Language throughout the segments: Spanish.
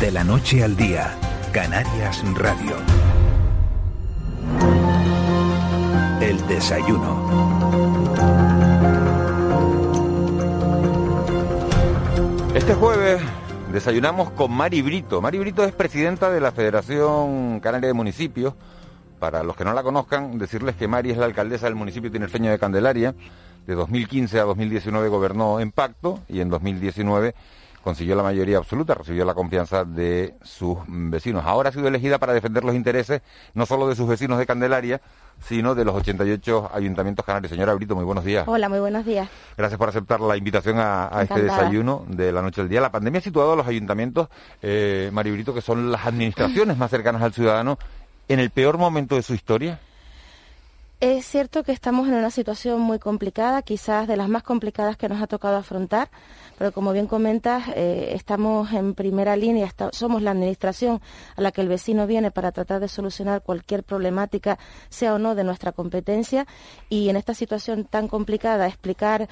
De la noche al día, Canarias Radio. El desayuno. Este jueves desayunamos con Mari Brito. Mari Brito es presidenta de la Federación Canaria de Municipios. Para los que no la conozcan, decirles que Mari es la alcaldesa del municipio tinerfeño de Candelaria. De 2015 a 2019 gobernó en pacto y en 2019 consiguió la mayoría absoluta, recibió la confianza de sus vecinos. Ahora ha sido elegida para defender los intereses no solo de sus vecinos de Candelaria, sino de los 88 ayuntamientos canarios. Señora Brito, muy buenos días. Hola, muy buenos días. Gracias por aceptar la invitación a, este desayuno de la noche del día. La pandemia ha situado a los ayuntamientos, eh, Brito, que son las administraciones más cercanas al ciudadano, en el peor momento de su historia. Es cierto que estamos en una situación muy complicada, quizás de las más complicadas que nos ha tocado afrontar, pero como bien comentas, eh, estamos en primera línea, somos la administración a la que el vecino viene para tratar de solucionar cualquier problemática, sea o no de nuestra competencia, y en esta situación tan complicada explicar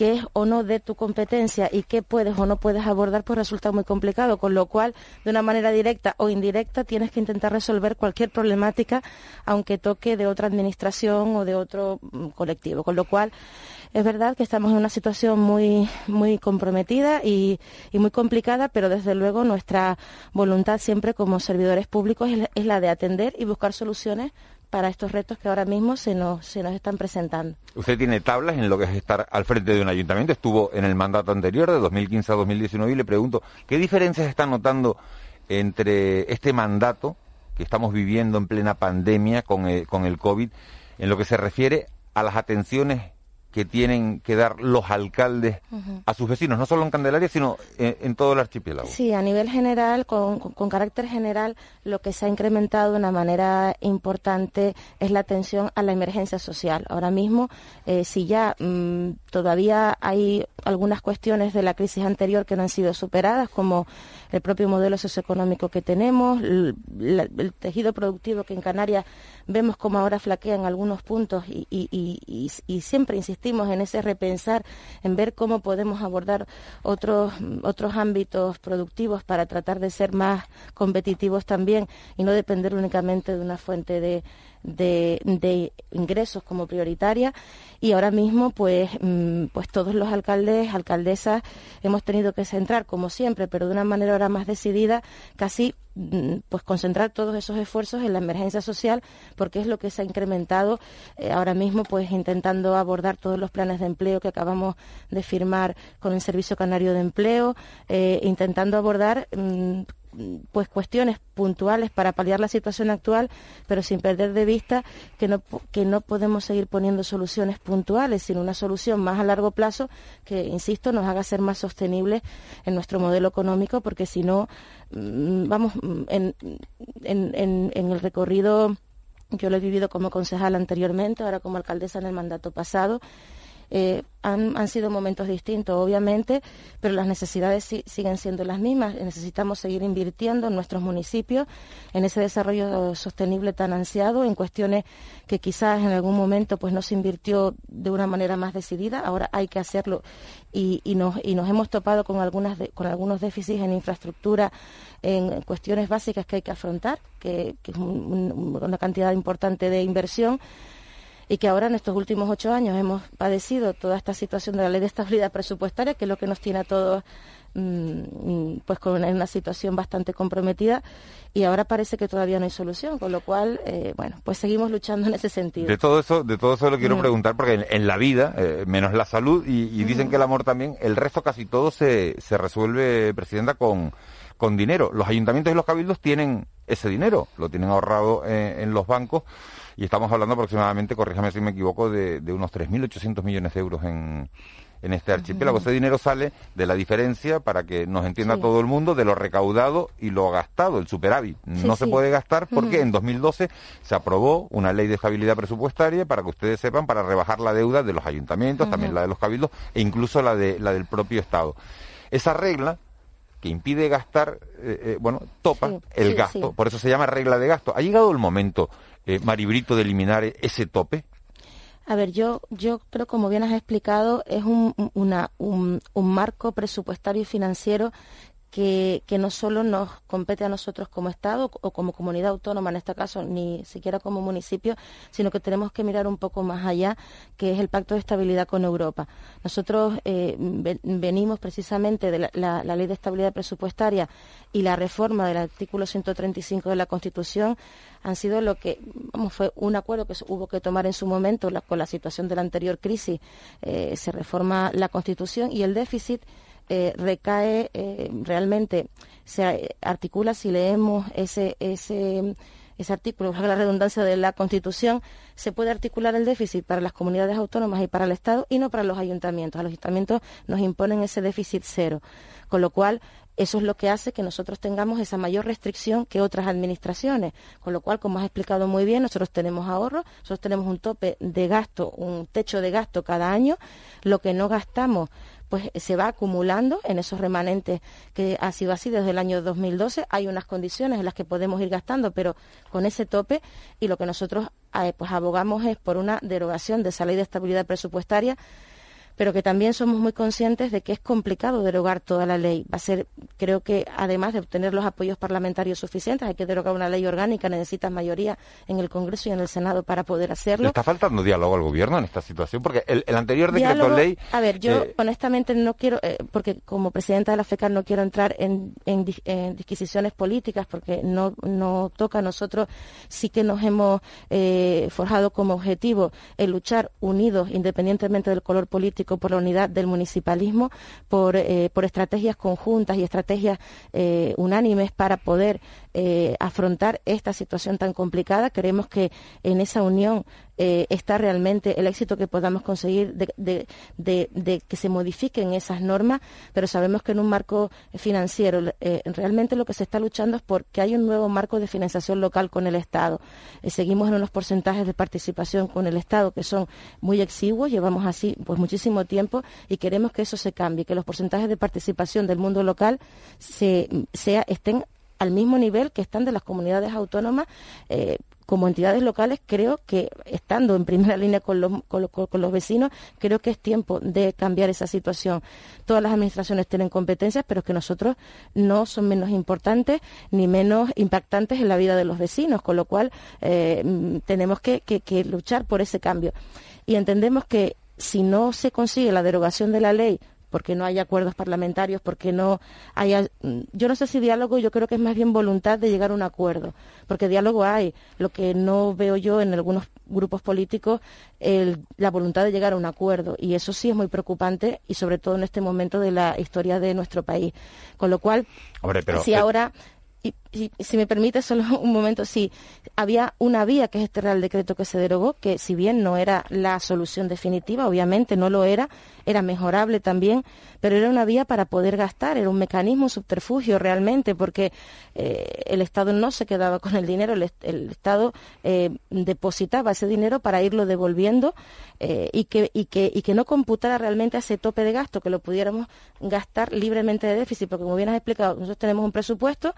qué es o no de tu competencia y qué puedes o no puedes abordar, pues resulta muy complicado, con lo cual, de una manera directa o indirecta, tienes que intentar resolver cualquier problemática, aunque toque de otra administración o de otro mm, colectivo, con lo cual es verdad que estamos en una situación muy, muy comprometida y, muy complicada, pero desde luego nuestra voluntad siempre como servidores públicos es la de atender y buscar soluciones para estos retos que ahora mismo se nos, se nos están presentando. Usted tiene tablas en lo que es estar al frente de un ayuntamiento, estuvo en el mandato anterior, de 2015 a 2019, y le pregunto, ¿qué diferencias está notando entre este mandato que estamos viviendo en plena pandemia con el, con el COVID, en lo que se refiere a las atenciones que tienen que dar los alcaldes a sus vecinos, no solo en Candelaria, sino en, todo el archipiélago. Sí, a nivel general, con, carácter general, lo que se ha incrementado de una manera importante es la atención a la emergencia social. Ahora mismo, eh, si ya mm, todavía hay algunas cuestiones de la crisis anterior que no han sido superadas, como el propio modelo socioeconómico que tenemos, el, el tejido productivo que en Canarias vemos como ahora flaquea en algunos puntos y, y siempre insistimos en ese repensar, en ver cómo podemos abordar otros, otros ámbitos productivos para tratar de ser más competitivos también y no depender únicamente de una fuente de, de, ingresos como prioritaria y ahora mismo pues mm, pues todos los alcaldes alcaldesas hemos tenido que centrar como siempre pero de una manera ahora más decidida casi mm, pues concentrar todos esos esfuerzos en la emergencia social porque es lo que se ha incrementado eh, ahora mismo pues intentando abordar todos los planes de empleo que acabamos de firmar con el Servicio Canario de Empleo eh, intentando abordar mm, pues cuestiones puntuales para paliar la situación actual, pero sin perder de vista que no, que no podemos seguir poniendo soluciones puntuales, sino una solución más a largo plazo que, insisto, nos haga ser más sostenibles en nuestro modelo económico, porque si no, mm, vamos, mm, en, en, en el recorrido, yo lo he vivido como concejal anteriormente, ahora como alcaldesa en el mandato pasado, eh, han, sido momentos distintos, obviamente, pero las necesidades siguen siendo las mismas. Necesitamos seguir invirtiendo en nuestros municipios, en ese desarrollo sostenible tan ansiado, en cuestiones que quizás en algún momento pues no se invirtió de una manera más decidida. Ahora hay que hacerlo y, nos, hemos topado con, algunos déficits en infraestructura, en cuestiones básicas que hay que afrontar, que, es una cantidad importante de inversión y que ahora en estos últimos ocho años hemos padecido toda esta situación de la ley de estabilidad presupuestaria, que es lo que nos tiene a todos mm, pues con una, situación bastante comprometida y ahora parece que todavía no hay solución, con lo cual, eh, bueno, pues seguimos luchando en ese sentido. De todo eso, de todo eso lo quiero preguntar porque en, la vida, eh, menos la salud y, dicen que el amor también, el resto casi todo se, se resuelve, presidenta, con, con dinero. Los ayuntamientos y los cabildos tienen ese dinero, lo tienen ahorrado eh, en los bancos y estamos hablando aproximadamente, corríjame si me equivoco, de, de unos 3.800 millones de euros en, en este archipiélago. Ese dinero sale de la diferencia, para que nos entienda todo el mundo, de lo recaudado y lo gastado, el superávit. no se puede gastar porque en 2012 se aprobó una ley de estabilidad presupuestaria, para que ustedes sepan, para rebajar la deuda de los ayuntamientos, también la de los cabildos e incluso la, de, la del propio Estado. Esa regla que impide gastar, eh, eh, bueno, topa el gasto, por eso se llama regla de gasto. Ha llegado el momento eh, Maribrito, de eliminar ese tope? A ver, yo, yo creo, como bien has explicado, es un, una, un, marco presupuestario y financiero que, no solo nos compete a nosotros como Estado o como comunidad autónoma, en este caso, ni siquiera como municipio, sino que tenemos que mirar un poco más allá, que es el Pacto de Estabilidad con Europa. Nosotros eh, venimos precisamente de la, Ley de Estabilidad Presupuestaria y la reforma del artículo 135 de la Constitución han sido lo que vamos, fue un acuerdo que hubo que tomar en su momento con la situación de la anterior crisis. Eh, se reforma la Constitución y el déficit eh, recae eh, realmente, se articula si leemos ese, ese, ese artículo, la redundancia de la Constitución, se puede articular el déficit para las comunidades autónomas y para el Estado y no para los ayuntamientos. A los ayuntamientos nos imponen ese déficit cero, con lo cual eso es lo que hace que nosotros tengamos esa mayor restricción que otras administraciones. Con lo cual, como has explicado muy bien, nosotros tenemos ahorros, nosotros tenemos un tope de gasto, un techo de gasto cada año. Lo que no gastamos pues se va acumulando en esos remanentes que ha sido así desde el año 2012. Hay unas condiciones en las que podemos ir gastando, pero con ese tope y lo que nosotros eh, pues abogamos es por una derogación de esa ley de estabilidad presupuestaria pero que también somos muy conscientes de que es complicado derogar toda la ley. Va a ser, creo que además de obtener los apoyos parlamentarios suficientes, hay que derogar una ley orgánica, necesitas mayoría en el Congreso y en el Senado para poder hacerlo. ¿Le está faltando diálogo al gobierno en esta situación? Porque el, anterior decreto ley. A ver, yo eh, honestamente no quiero, eh, porque como presidenta de la FECAR no quiero entrar en, disquisiciones políticas, porque no, no toca a nosotros. Sí que nos hemos eh, forjado como objetivo el luchar unidos, independientemente del color político por la unidad del municipalismo, por, eh, por estrategias conjuntas y estrategias eh, unánimes para poder eh, afrontar esta situación tan complicada. Creemos que en esa unión está realmente el éxito que podamos conseguir de, que se modifiquen esas normas, pero sabemos que en un marco financiero realmente lo que se está luchando es porque hay un nuevo marco de financiación local con el Estado. seguimos en unos porcentajes de participación con el Estado que son muy exiguos, llevamos así pues muchísimo tiempo y queremos que eso se cambie, que los porcentajes de participación del mundo local se, sea, estén al mismo nivel que están de las comunidades autónomas. Eh, como entidades locales, creo que estando en primera línea con los, con, los, vecinos, creo que es tiempo de cambiar esa situación. Todas las administraciones tienen competencias, pero que nosotros no son menos importantes ni menos impactantes en la vida de los vecinos, con lo cual eh, tenemos que luchar por ese cambio. Y entendemos que si no se consigue la derogación de la ley porque no hay acuerdos parlamentarios, porque no haya, yo no sé si diálogo, yo creo que es más bien voluntad de llegar a un acuerdo, porque diálogo hay. Lo que no veo yo en algunos grupos políticos, la voluntad de llegar a un acuerdo, y eso sí es muy preocupante, y sobre todo en este momento de la historia de nuestro país. Con lo cual, si eh, ahora y, si me permite solo un momento, sí, había una vía que es este Real Decreto que se derogó, que si bien no era la solución definitiva, obviamente no lo era, era mejorable también, pero era una vía para poder gastar, era un mecanismo, subterfugio realmente, porque eh, el Estado no se quedaba con el dinero, el, Estado eh, depositaba ese dinero para irlo devolviendo eh, y, que, no computara realmente ese tope de gasto, que lo pudiéramos gastar libremente de déficit, porque como bien has explicado, nosotros tenemos un presupuesto,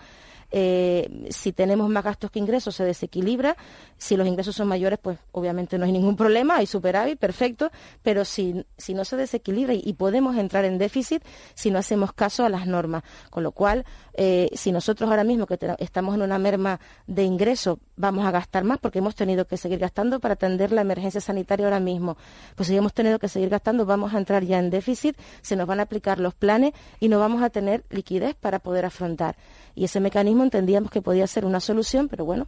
eh, si tenemos más gastos que ingresos se desequilibra, si los ingresos son mayores, pues obviamente no hay ningún problema, hay superávit, perfecto, pero si, si no se desequilibra y, podemos entrar en déficit si no hacemos caso a las normas. Con lo cual, eh, si nosotros ahora mismo que estamos en una merma de ingresos vamos a gastar más porque hemos tenido que seguir gastando para atender la emergencia sanitaria ahora mismo, pues si hemos tenido que seguir gastando, vamos a entrar ya en déficit, se nos van a aplicar los planes y no vamos a tener liquidez para poder afrontar. Y ese mecanismo entendíamos que podía ser una solución, pero bueno,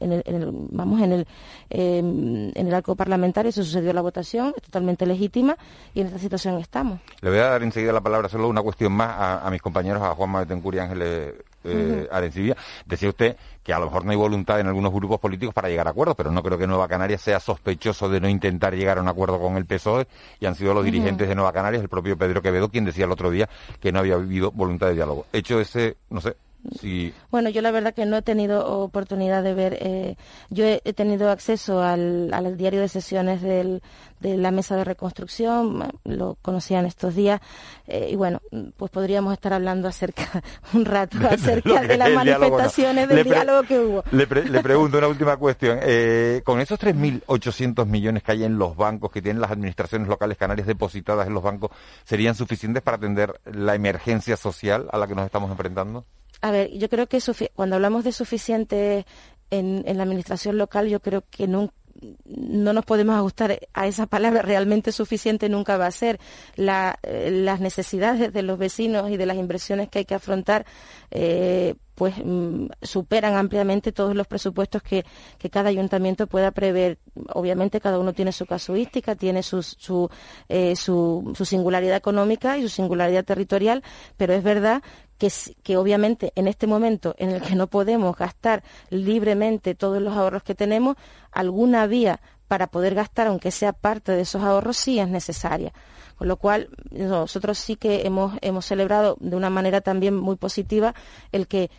en el, vamos en el, em, en el arco parlamentario se sucedió la votación, es totalmente legítima y en esta situación estamos. Le voy a dar enseguida la palabra, solo una cuestión más a, mis compañeros, a Juan Betancourt y Ángeles eh, Decía usted que a lo mejor no hay voluntad en algunos grupos políticos para llegar a acuerdos, pero no creo que Nueva Canarias sea sospechoso de no intentar llegar a un acuerdo con el PSOE y han sido los dirigentes de Nueva Canarias, el propio Pedro Quevedo, quien decía el otro día que no había habido voluntad de diálogo. Hecho ese, no sé, Sí. Bueno, yo la verdad que no he tenido oportunidad de ver. Eh, yo he, tenido acceso al, al, diario de sesiones del, de la mesa de reconstrucción, lo conocían estos días, eh, y bueno, pues podríamos estar hablando acerca un rato acerca de las manifestaciones del diálogo que hubo. Le, pregunto una última cuestión. Eh, con esos 3.800 millones que hay en los bancos, que tienen las administraciones locales canarias depositadas en los bancos, ¿serían suficientes para atender la emergencia social a la que nos estamos enfrentando? A ver, yo creo que cuando hablamos de suficiente en, la administración local, yo creo que no nos podemos ajustar a esa palabra, realmente suficiente nunca va a ser. Eh, las necesidades de los vecinos y de las inversiones que hay que afrontar eh, pues mm, superan ampliamente todos los presupuestos que, cada ayuntamiento pueda prever. Obviamente cada uno tiene su casuística, tiene su, su, eh, su singularidad económica y su singularidad territorial, pero es verdad que, obviamente en este momento en el que no podemos gastar libremente todos los ahorros que tenemos, alguna vía para poder gastar, aunque sea parte de esos ahorros, sí es necesaria. Con lo cual, nosotros sí que hemos, hemos celebrado de una manera también muy positiva el que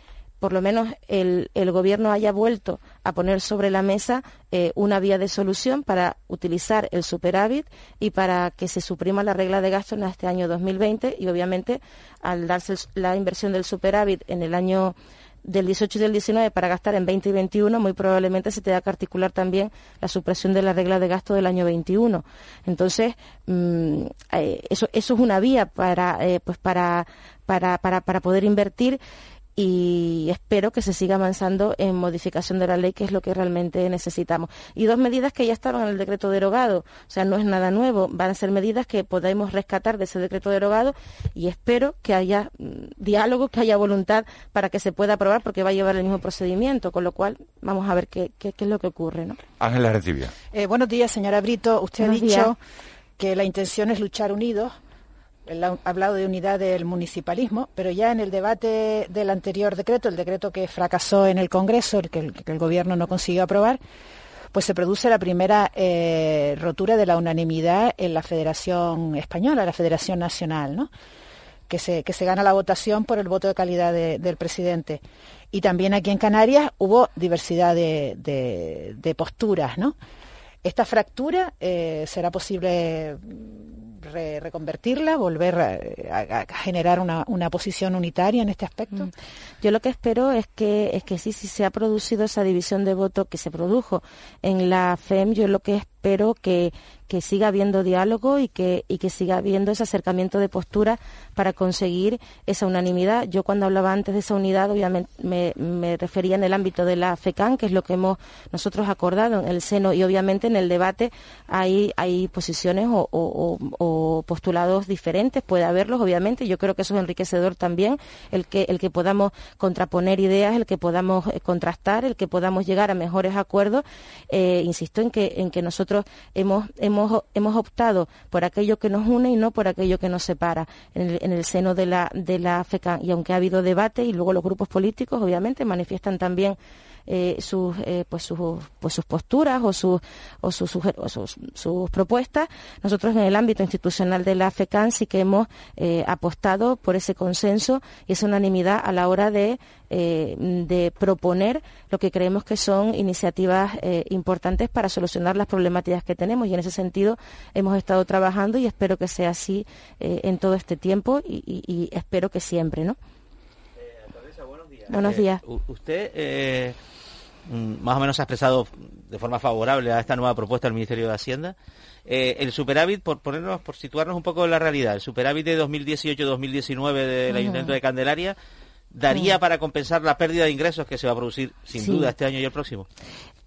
por lo menos el, Gobierno haya vuelto a poner sobre la mesa eh, una vía de solución para utilizar el superávit y para que se suprima la regla de gasto en este año 2020 y obviamente al darse la inversión del superávit en el año del 18 y del 19 para gastar en 20 y 21, muy probablemente se tenga que articular también la supresión de la regla de gasto del año 21. Entonces, mm, eh, eso, eso es una vía para, eh, pues para, para, para, para poder invertir y espero que se siga avanzando en modificación de la ley, que es lo que realmente necesitamos. Y dos medidas que ya estaban en el decreto derogado, o sea, no es nada nuevo, van a ser medidas que podemos rescatar de ese decreto derogado y espero que haya mm, diálogo, que haya voluntad para que se pueda aprobar, porque va a llevar el mismo procedimiento, con lo cual vamos a ver qué, qué, es lo que ocurre. ¿no? Ángela Recibia. Eh, buenos días, señora Brito. Usted ha dicho que la intención es luchar unidos hablado de unidad del municipalismo, pero ya en el debate del anterior decreto, el decreto que fracasó en el Congreso, el que el, Gobierno no consiguió aprobar, pues se produce la primera eh, rotura de la unanimidad en la Federación Española, la Federación Nacional, ¿no? Que se, que se gana la votación por el voto de calidad del presidente. Y también aquí en Canarias hubo diversidad de, de, posturas, ¿no? Esta fractura eh, será posible reconvertirla, volver a, generar una, una, posición unitaria en este aspecto? Mm. Yo lo que espero es que, es que sí, si se ha producido esa división de voto que se produjo en la FEM, yo lo que espero que, que siga habiendo diálogo y que, y que siga habiendo ese acercamiento de postura para conseguir esa unanimidad. Yo cuando hablaba antes de esa unidad, obviamente me, refería en el ámbito de la FECAN, que es lo que hemos nosotros acordado en el seno, y obviamente en el debate hay, hay posiciones o, postulados diferentes, puede haberlos, obviamente. Yo creo que eso es enriquecedor también, el que, el que podamos contraponer ideas, el que podamos eh, contrastar, el que podamos llegar a mejores acuerdos. Eh, insisto en que, en que nosotros hemos hemos, optado por aquello que nos une y no por aquello que nos separa en el, seno de la, de la FECA. Y aunque ha habido debate y luego los grupos políticos, obviamente, manifiestan también eh, sus, eh, pues sus, pues sus posturas o, sus, o, sus, propuestas. Nosotros en el ámbito institucional de la FECAN sí que hemos eh, apostado por ese consenso y esa unanimidad a la hora de, de proponer lo que creemos que son iniciativas importantes para solucionar las problemáticas que tenemos y en ese sentido hemos estado trabajando y espero que sea así en todo este tiempo y, espero que siempre, ¿no? buenos días. Buenos días. usted Mm, más o menos ha expresado de forma favorable a esta nueva propuesta del Ministerio de Hacienda. Eh, el superávit, por ponernos, por situarnos un poco en la realidad, el superávit de 2018-2019 del Ayuntamiento de Candelaria daría para compensar la pérdida de ingresos que se va a producir sin duda este año y el próximo.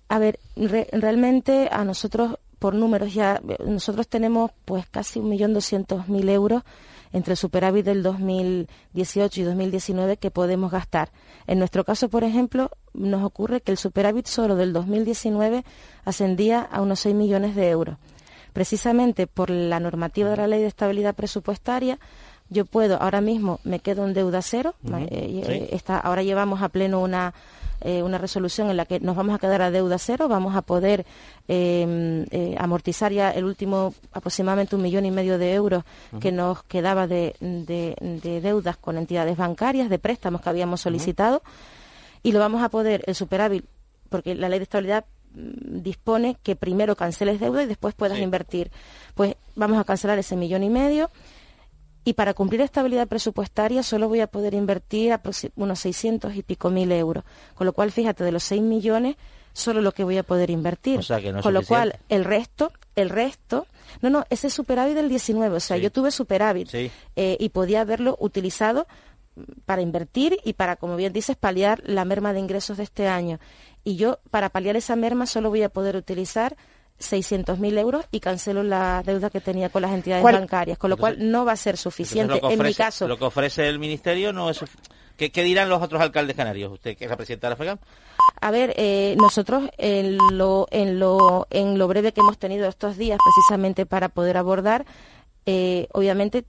A ver, realmente a nosotros por números ya nosotros tenemos pues casi un millón doscientos mil euros entre el superávit del 2018 y 2019 que podemos gastar. En nuestro caso, por ejemplo, nos ocurre que el superávit solo del 2019 ascendía a unos 6 millones de euros. Precisamente por la normativa de la Ley de Estabilidad Presupuestaria, yo puedo, ahora mismo me quedo en deuda cero, eh, eh, ahora llevamos a pleno una eh, una resolución en la que nos vamos a quedar a deuda cero, vamos a poder em, eh, amortizar ya el último aproximadamente un millón y medio de euros que nos quedaba de, deudas con entidades bancarias, de préstamos que habíamos solicitado, y lo vamos a poder, el superávit, porque la ley de estabilidad mm, dispone que primero canceles deuda y después puedas invertir. Pues vamos a cancelar ese millón y medio y para cumplir estabilidad presupuestaria solo voy a poder invertir unos 600 y pico mil euros. Con lo cual, fíjate, de los 6 millones, solo lo que voy a poder invertir. Con lo cual, el resto, el resto, no, no, ese superávit del 19, o sea, yo tuve superávit eh, y podía haberlo utilizado para invertir y para, como bien dices, paliar la merma de ingresos de este año. Y yo, para paliar esa merma, solo voy a poder utilizar 600.000 euros y cancelo la deuda que tenía con las entidades bancarias, con lo cual no va a ser suficiente. en mi caso. Lo que ofrece el Ministerio no es. ¿Qué, ¿Qué, dirán los otros alcaldes canarios? ¿Usted que es la presidenta de la FEGAM? A ver, eh, nosotros en lo, en, lo, en lo breve que hemos tenido estos días, precisamente para poder abordar, eh, obviamente,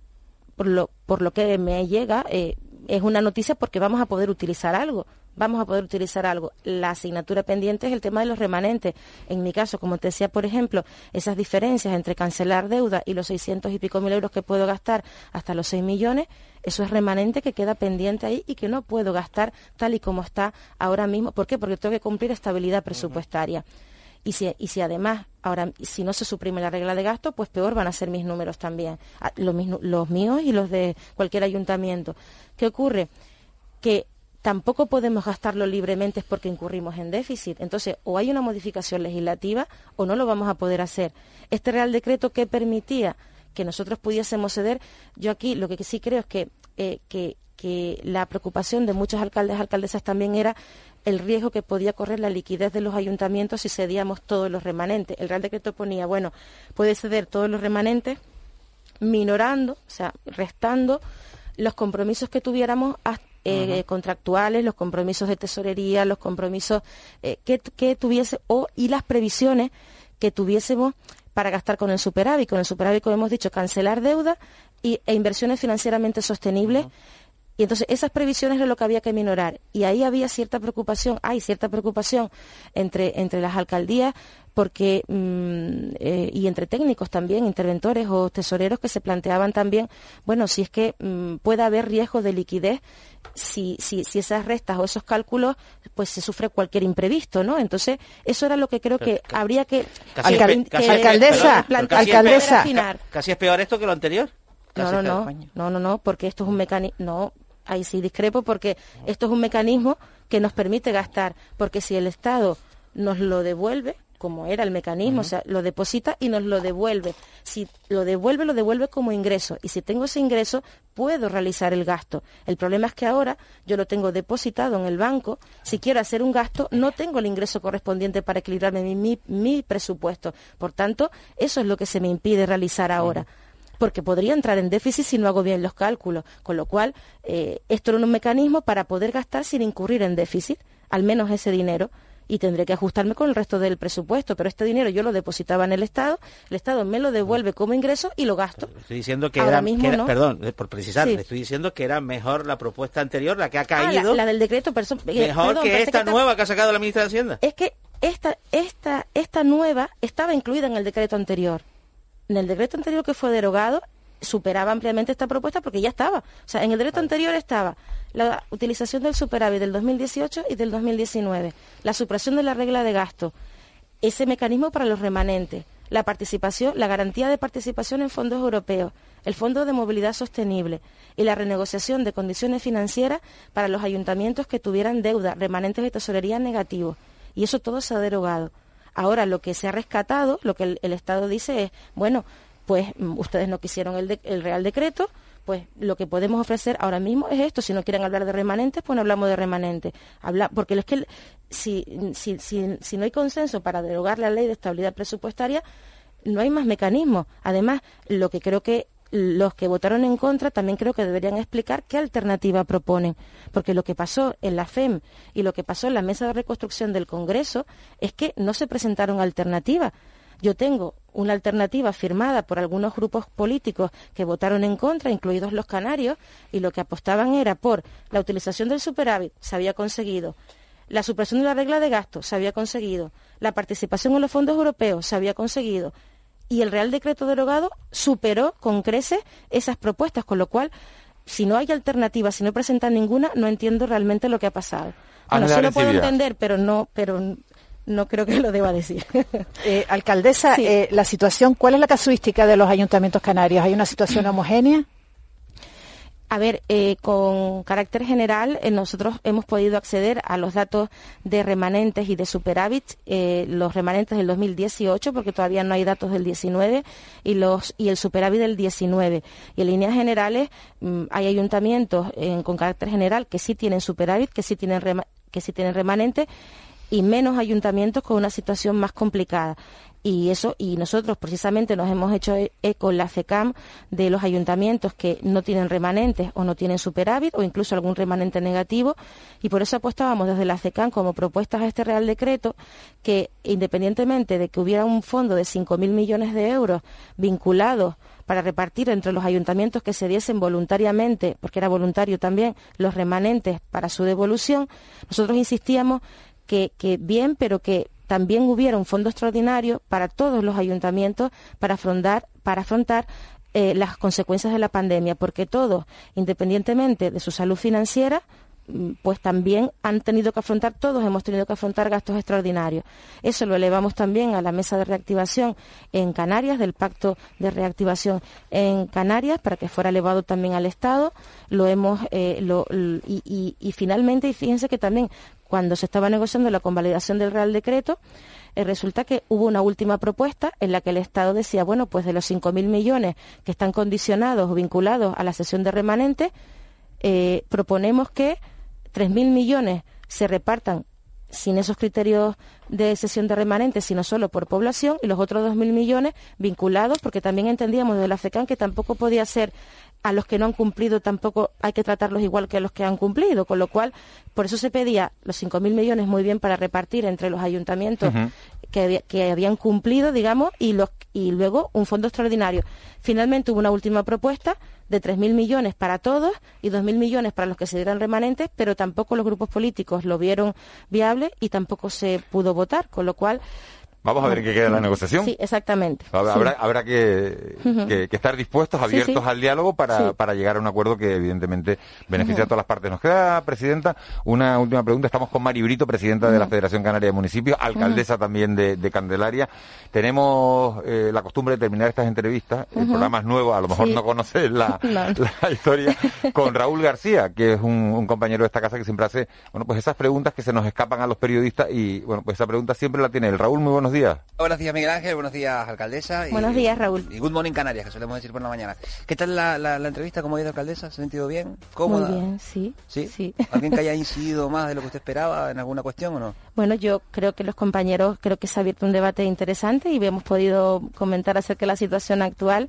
por lo, por lo que me llega, eh, es una noticia porque vamos a poder utilizar algo vamos a poder utilizar algo. La asignatura pendiente es el tema de los remanentes. En mi caso, como te decía, por ejemplo, esas diferencias entre cancelar deuda y los 600 y pico mil euros que puedo gastar hasta los 6 millones, eso es remanente que queda pendiente ahí y que no puedo gastar tal y como está ahora mismo. ¿Por qué? Porque tengo que cumplir estabilidad presupuestaria. Y si, y si, además, ahora, si no se suprime la regla de gasto, pues peor van a ser mis números también, los, los míos y los de cualquier ayuntamiento. ¿Qué ocurre? Que tampoco podemos gastarlo libremente porque incurrimos en déficit. Entonces, o hay una modificación legislativa o no lo vamos a poder hacer. Este Real Decreto que permitía que nosotros pudiésemos ceder, yo aquí lo que sí creo es que, eh, que, la preocupación de muchos alcaldes y alcaldesas también era el riesgo que podía correr la liquidez de los ayuntamientos si cedíamos todos los remanentes. El Real Decreto ponía, bueno, puede ceder todos los remanentes minorando, o sea, restando los compromisos que tuviéramos eh, contractuales, los compromisos de tesorería, los compromisos eh, que, que, tuviese o y las previsiones que tuviésemos para gastar con el superávit. Con el superávit, como hemos dicho, cancelar deuda y, e inversiones financieramente sostenibles. Y entonces esas previsiones es lo que había que minorar. Y ahí había cierta preocupación, hay cierta preocupación entre, entre las alcaldías porque mm, eh, y entre técnicos también, interventores o tesoreros que se planteaban también, bueno, si es que mm, puede haber riesgo de liquidez si, si, si esas restas o esos cálculos, pues se sufre cualquier imprevisto, ¿no? Entonces, eso era lo que creo que habría que... alcaldesa, alcaldesa. Casi es peor esto que lo anterior. no, no, no, no, no, no, porque esto es un mecanismo... No, ahí sí discrepo porque esto es un mecanismo que nos permite gastar, porque si el Estado nos lo devuelve, como era el mecanismo, o sea, lo deposita y nos lo devuelve. Si lo devuelve, lo devuelve como ingreso. Y si tengo ese ingreso, puedo realizar el gasto. El problema es que ahora yo lo tengo depositado en el banco. Si quiero hacer un gasto, no tengo el ingreso correspondiente para equilibrarme mi, mi, presupuesto. Por tanto, eso es lo que se me impide realizar ahora porque podría entrar en déficit si no hago bien los cálculos. Con lo cual, eh, esto era un mecanismo para poder gastar sin incurrir en déficit, al menos ese dinero y tendré que ajustarme con el resto del presupuesto. Pero este dinero yo lo depositaba en el Estado, el Estado me lo devuelve como ingreso y lo gasto. Estoy diciendo que era, perdón, eh, por precisar, estoy diciendo que era mejor la propuesta anterior, la que ha ah, caído. la, del decreto, eh, mejor que esta nueva que ha sacado la ministra de Hacienda. Es que esta, esta, esta nueva estaba incluida en el decreto anterior. En el decreto anterior que fue derogado, superaba ampliamente esta propuesta porque ya estaba. O sea, en el decreto anterior estaba la utilización del superávit del 2018 y del 2019, la supresión de la regla de gasto, ese mecanismo para los remanentes, la participación, la garantía de participación en fondos europeos, el Fondo de Movilidad Sostenible y la renegociación de condiciones financieras para los ayuntamientos que tuvieran deuda, remanentes de tesorería negativos. Y eso todo se ha derogado. Ahora lo que se ha rescatado, lo que el, Estado dice es, bueno, pues mm, ustedes no quisieron el, Real Decreto, pues lo que podemos ofrecer ahora mismo es esto. Si no quieren hablar de remanentes, pues no hablamos de remanentes. Habla, porque es que si, si, si, si no hay consenso para derogar la ley de estabilidad presupuestaria, no hay más mecanismos. Además, lo que creo que los que votaron en contra también creo que deberían explicar qué alternativa proponen, porque lo que pasó en la FEM y lo que pasó en la mesa de reconstrucción del Congreso es que no se presentaron alternativas. Yo tengo una alternativa firmada por algunos grupos políticos que votaron en contra, incluidos los canarios, y lo que apostaban era por la utilización del superávit, se había conseguido La supresión de la regla de gasto se había conseguido. La participación en los fondos europeos se había conseguido. Y el Real Decreto derogado superó con creces esas propuestas, con lo cual, si no hay alternativa, si no presentan ninguna, no entiendo realmente lo que ha pasado. Bueno, sí lo puedo entender, pero no, pero no creo que lo deba decir. Eh, alcaldesa, eh, la situación, ¿cuál es la casuística de los ayuntamientos canarios? ¿Hay una situación homogénea? A ver, eh, con carácter general, eh, nosotros hemos podido acceder a los datos de remanentes y de superávit, eh, los remanentes del 2018, porque todavía no hay datos del 19, y, el superávit del 19. Y en líneas generales, mm, hay ayuntamientos con carácter general que sí tienen superávit, que sí tienen, que sí tienen remanente, y menos ayuntamientos con una situación más complicada. Y eso y nosotros precisamente nos hemos hecho e-, eco en la FECAM de los ayuntamientos que no tienen remanentes o no tienen superávit o incluso algún remanente negativo y por eso apostábamos desde la FECAM como propuestas a este Real Decreto que independientemente de que hubiera un fondo de 5.000 millones de euros vinculados para repartir entre los ayuntamientos que se diesen voluntariamente, porque era voluntario también, los remanentes para su devolución, nosotros insistíamos que, bien, pero que también hubiera un fondo extraordinario para todos los ayuntamientos para afrontar, para afrontar eh, las consecuencias de la pandemia, porque todos, independientemente de su salud financiera, mm, pues también han tenido que afrontar, todos hemos tenido que afrontar gastos extraordinarios. Eso lo elevamos también a la mesa de reactivación en Canarias, del pacto de reactivación en Canarias, para que fuera elevado también al Estado. Lo hemos, eh, y, y, y, finalmente, y fíjense que también cuando se estaba negociando la convalidación del Real Decreto, eh, resulta que hubo una última propuesta en la que el Estado decía, bueno, pues de los 5.000 millones que están condicionados o vinculados a la sesión de remanente, eh, proponemos que 3.000 millones se repartan sin esos criterios de sesión de remanente, sino solo por población, y los otros 2.000 millones vinculados, porque también entendíamos desde la FECAN que tampoco podía ser a los que no han cumplido tampoco hay que tratarlos igual que a los que han cumplido, con lo cual por eso se pedía los 5.000 millones muy bien para repartir entre los ayuntamientos que, que, habían cumplido, digamos, y, los, y luego un fondo extraordinario. Finalmente hubo una última propuesta de 3.000 millones para todos y 2.000 millones para los que se dieran remanentes, pero tampoco los grupos políticos lo vieron viable y tampoco se pudo votar, con lo cual Vamos a ver qué queda en la negociación. Sí, exactamente. Habrá, habrá que, estar dispuestos, abiertos al diálogo para, para, llegar a un acuerdo que evidentemente beneficie a todas las partes. Nos queda, Presidenta, una última pregunta. Estamos con Mari Brito, Presidenta de la Federación Canaria de Municipios, alcaldesa también de, Candelaria. Tenemos eh, la costumbre de terminar estas entrevistas, el programa es nuevo, a lo mejor no conoces la, historia, con Raúl García, que es un, un, compañero de esta casa que siempre hace, bueno, pues esas preguntas que se nos escapan a los periodistas y, bueno, pues esa pregunta siempre la tiene el Raúl. Muy buenos días. Buenos días, Miguel Ángel. Buenos días, alcaldesa. Buenos días, Raúl. Y good morning, Canarias, que solemos decir por la mañana. ¿Qué tal la, entrevista? ¿Cómo ha ido, alcaldesa? ¿Se ha sentido bien? ¿Cómoda? Muy bien, sí. ¿Sí? ¿Alguien que haya incidido más de lo que usted esperaba en alguna cuestión o no? Bueno, yo creo que los compañeros, creo que se ha abierto un debate interesante y hemos podido comentar acerca de la situación actual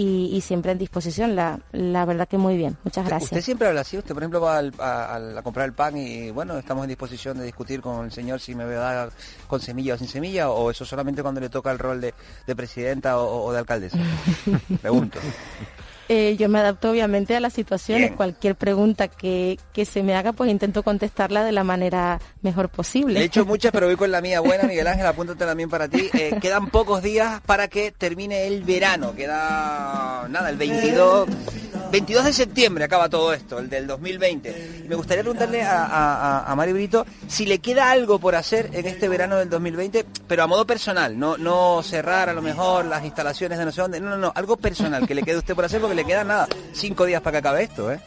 y, siempre en disposición. La, la verdad que muy bien. Muchas gracias. ¿Usted siempre habla así? ¿Usted, por ejemplo, va a, comprar el pan y, bueno, estamos en disposición de discutir con el señor si me va a dar con semilla o sin semilla? ¿O eso solamente cuando le toca el rol de, presidenta o, de alcaldesa? Pregunto. Eh, yo me adapto obviamente a las situaciones. Cualquier pregunta que, que, se me haga, pues intento contestarla de la manera mejor posible. He hecho muchas, pero voy con la mía buena, Miguel Ángel, apúntate también para ti. Eh, quedan pocos días para que termine el verano. Queda, nada, el 22, 22 de septiembre acaba todo esto, el del 2020. me gustaría preguntarle a, a, Mari Brito si le queda algo por hacer en este verano del 2020, pero a modo personal, no, no cerrar a lo mejor las instalaciones de no sé dónde, no, no, no, algo personal que le quede a usted por hacer porque le quedan nada, cinco días para que acabe esto, ¿eh?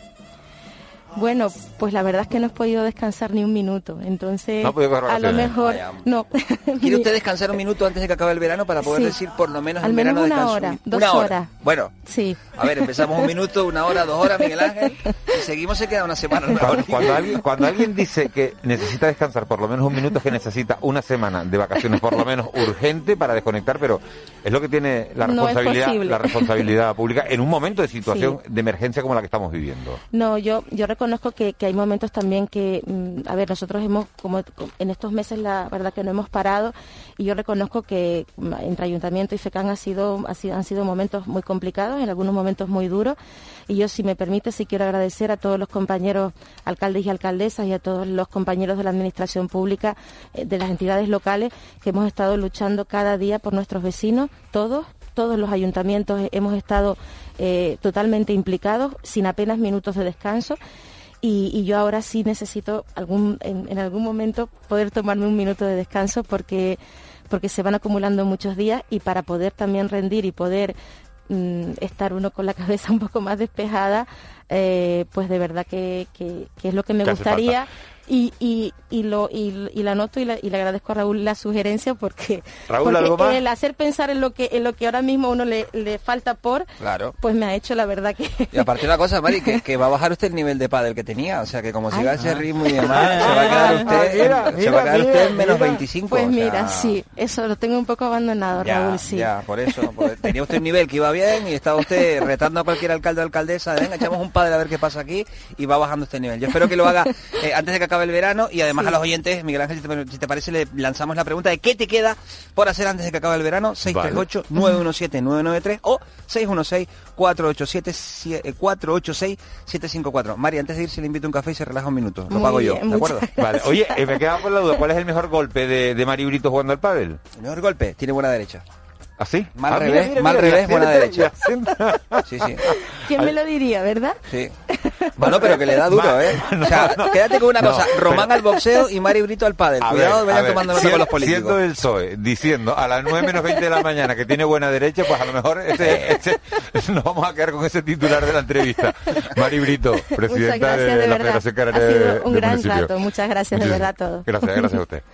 Bueno, pues la verdad es que no he podido descansar ni un minuto, entonces a lo mejor no. ¿Quiere usted descansar un minuto antes de que acabe el verano para poder decir por lo menos Al el verano una hora, dos una horas. Bueno, sí. A ver, empezamos un minuto, una hora, dos horas, Miguel Ángel, y seguimos se queda una semana. Cuando, alguien, cuando alguien dice que necesita descansar por lo menos un minuto, es que necesita una semana de vacaciones por lo menos urgente para desconectar, pero es lo que tiene la responsabilidad, la responsabilidad pública en un momento de situación de emergencia como la que estamos viviendo. No, yo yo reconozco que, hay momentos también que, mm, a ver, nosotros hemos, como en estos meses, la verdad que no hemos parado y yo reconozco que mm, entre Ayuntamiento y FECAN ha sido, ha sido, han sido momentos muy complicados, en algunos momentos muy duros. Y yo, si me permite, sí quiero agradecer a todos los compañeros alcaldes y alcaldesas y a todos los compañeros de la Administración Pública, eh, de las entidades locales, que hemos estado luchando cada día por nuestros vecinos, todos, todos los ayuntamientos hemos estado eh, totalmente implicados, sin apenas minutos de descanso. Y, yo ahora sí necesito algún, en, algún momento poder tomarme un minuto de descanso porque, porque se van acumulando muchos días y para poder también rendir y poder mm, estar uno con la cabeza un poco más despejada, eh, pues de verdad que, que, es lo que me gustaría y, y, y, lo, y, la noto y, y, le agradezco a Raúl la sugerencia porque, el hacer pensar en lo que en lo que ahora mismo uno le, le falta por, claro. pues me ha hecho la verdad que... Y aparte una cosa, Mari, que, que va a bajar usted el nivel de pádel que tenía, o sea que como siga ese ritmo y demás, se va a quedar usted, se va a quedar usted en menos 25. Pues mira, sí, eso lo tengo un poco abandonado, Raúl, sí. Ya, por eso, tenía usted un nivel que iba bien y estaba usted retando a cualquier alcalde o alcaldesa, venga, echamos un pádel a ver qué pasa aquí y va bajando este nivel. Yo espero que lo haga eh, antes de que acabe el verano y además a los oyentes, Miguel Ángel, si te, parece, le lanzamos la pregunta de qué te queda por hacer antes de que acabe el verano, 638-917-993 o 616-487-754. Mari, antes de ir, si le invito un café y se relaja un minuto, lo pago yo, ¿de acuerdo? Vale. Oye, eh, me queda por la duda, ¿cuál es el mejor golpe de, de Mari Brito jugando al pádel? El mejor golpe, tiene buena derecha. ¿Así? Mal ah, revés, mal revés, buena derecha. Sí, sí. ¿Quién me lo diría, verdad? Sí. Bueno, pero que le da duro, ¿eh? O sea, quédate con una cosa. Román al boxeo y Mari Brito al pádel. Cuidado, vayan tomando nota con los políticos. Siendo el PSOE diciendo a las 9 menos 20 de la mañana que tiene buena derecha, pues a lo mejor ese, ese, nos vamos a quedar con ese titular de la entrevista. Mari Brito, presidenta de, la Federación Canaria Ha sido un gran rato. Muchas gracias de verdad a todos. Gracias, gracias a usted.